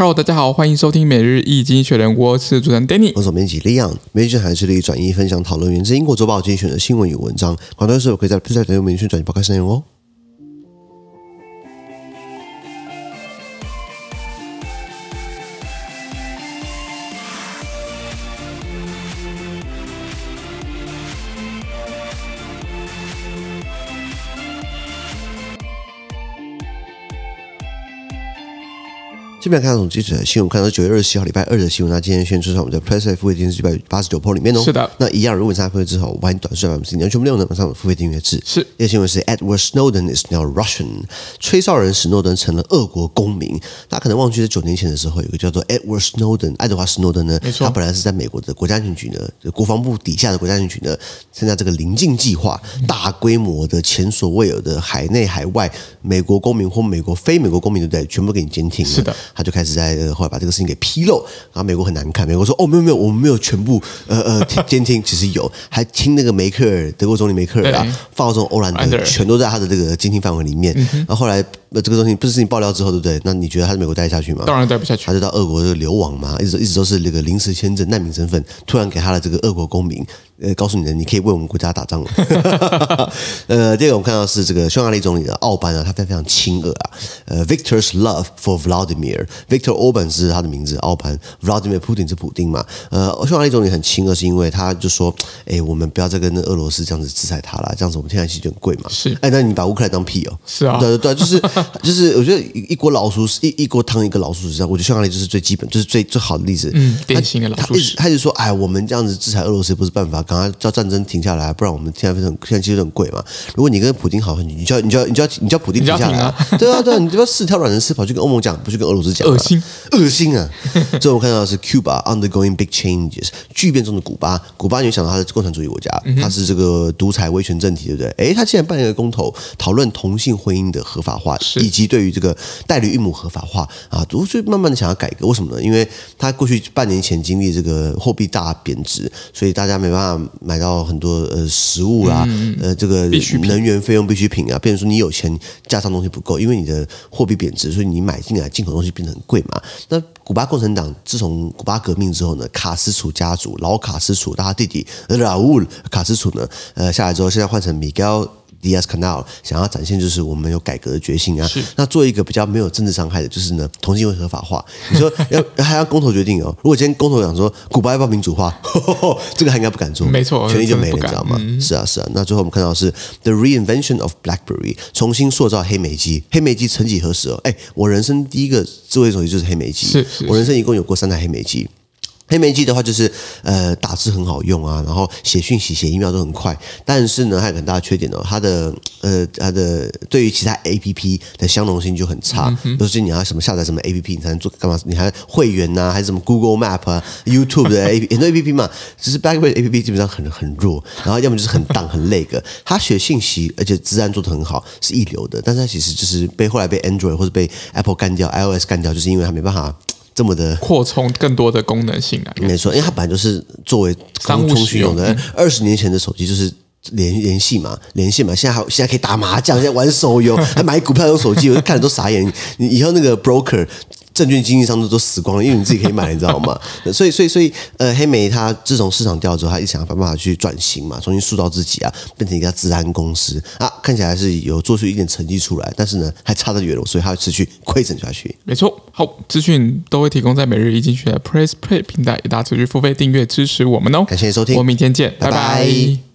Hello，大家好，欢迎收听每日易经学人，我是主持人 Danny，我是总编辑 Leon，每日经济学人致力转译分享讨论源自英国周报精选的新闻与文章，广告的时候可以在 Play 点用明讯转译报开内容哦。这边看到这种记者的新闻，看到九月二十七号礼拜二的新闻。那今天先出场我们在 PressPlay 付费订阅制一百八十九 PO 里面哦。是的。那一样，如果你参加付费之后，欢迎短讯百分之零点全部内容呢马上付费订阅制。是。这个新闻是 Edward Snowden is now Russian，吹哨人史诺登成了俄国公民。大家可能忘记在九年前的时候，有个叫做 Edward Snowden，爱德华史诺登呢。他本来是在美国的国家安全局呢，就国防部底下的国家安全局呢，参加这个棱镜计划，大规模的前所未有的海内海外美国公民或美国非美国公民，对不对？全部给你监听。是的。他就开始在。后来把这个事情给披露，然后美国很难看。美国说：“哦，没有没有，我们没有全部呃呃监听，其实有，还听那个梅克尔，德国总理梅克尔啊，法国总欧兰德，全都在他的这个监听范围里面。”然后后来。那这个东西不是事情爆料之后，对不对？那你觉得他在美国待下去吗？当然待不下去。他就到俄国这个流亡嘛，一直一直都是那个临时签证难民身份，突然给他的这个俄国公民，呃，告诉你的你可以为我们国家打仗了。呃，第二个我们看到是这个匈牙利总理的奥班啊，他非常非常亲俄啊。呃，Victor's love for Vladimir，Victor Orban 是他的名字，奥班，Vladimir Putin 是普丁嘛。呃，匈牙利总理很亲俄，是因为他就说，哎，我们不要再跟俄罗斯这样子制裁他了，这样子我们天然气就很贵嘛。是。哎，那你把乌克兰当屁哦？是啊。对对对，就是。就是我觉得一锅老鼠屎，一一锅汤一个老鼠屎我觉得匈牙利就是最基本，就是最最好的例子。嗯，典型的老鼠屎。他一直说，哎，我们这样子制裁俄罗斯不是办法，赶快叫战争停下来，不然我们现在非常现在其实很贵嘛。如果你跟普京好，你就要你就要你就要你叫普京停下来啊！对啊对啊，你就要四条软人丝跑去跟欧盟讲，不去跟俄罗斯讲，恶心恶心啊！最后我看到的是 Cuba undergoing big changes，巨变中的古巴，古巴你想到它是共产主义国家，它是这个独裁威权政体，对不对？哎，他竟然办了一个公投，讨论同性婚姻的合法化，以及对于这个。代理孕母合法化啊，都是慢慢的想要改革，为什么呢？因为他过去半年前经历这个货币大贬值，所以大家没办法买到很多呃食物啦，嗯、呃这个能源费用必需品啊，变成说你有钱加上东西不够，因为你的货币贬值，所以你买进来进口东西变得很贵嘛。那古巴共产党自从古巴革命之后呢，卡斯楚家族老卡斯楚，他弟弟拉乌卡斯楚呢，呃下来之后，现在换成米高。Diaz Canal 想要展现就是我们有改革的决心啊。是。那做一个比较没有政治伤害的，就是呢，同性婚合法化。你说要 还要公投决定哦？如果今天公投讲说古巴要不要民主化，呵呵 这个还应该不敢做。没错，权力就没了，你知道吗？嗯、是啊，是啊。那最后我们看到的是 The reinvention of BlackBerry，重新塑造黑莓机。黑莓机曾几何时哦？哎，我人生第一个智慧手机就是黑莓机。是。我人生一共有过三台黑莓机。黑莓机的话，就是呃打字很好用啊，然后写讯息、写 email 都很快。但是呢，它有很大的缺点哦，它的呃它的对于其他 APP 的相容性就很差。都、嗯、是你要什么下载什么 APP，你才能做干嘛？你还会员呐、啊，还是什么 Google Map 啊、YouTube 的 APP 很多 APP 嘛。只是 BlackBerry APP 基本上很很弱，然后要么就是很荡很 lag。它写信息，而且治安做得很好，是一流的。但是它其实就是被后来被 Android 或者被 Apple 干掉，iOS 干掉，就是因为它没办法。这么的扩充更多的功能性啊，没错，因为它本来就是作为商务使用的。二十年前的手机就是联联系嘛，连线嘛，现在还现在可以打麻将，现在玩手游，还买股票用手机，我就看着都傻眼。你以后那个 broker。证券经纪商都都死光了，因为你自己可以买，你知道吗？所以，所以，所以，呃，黑莓它自从市场掉之后，它一想要办法去转型嘛，重新塑造自己啊，变成一家治安公司啊，看起来是有做出一点成绩出来，但是呢，还差得远了，所以它会持续亏损下去。没错，好，资讯都会提供在每日一精选的 Press Play 平台，也大家持续付费订阅支持我们哦。感谢收听，我们明天见，拜拜。拜拜。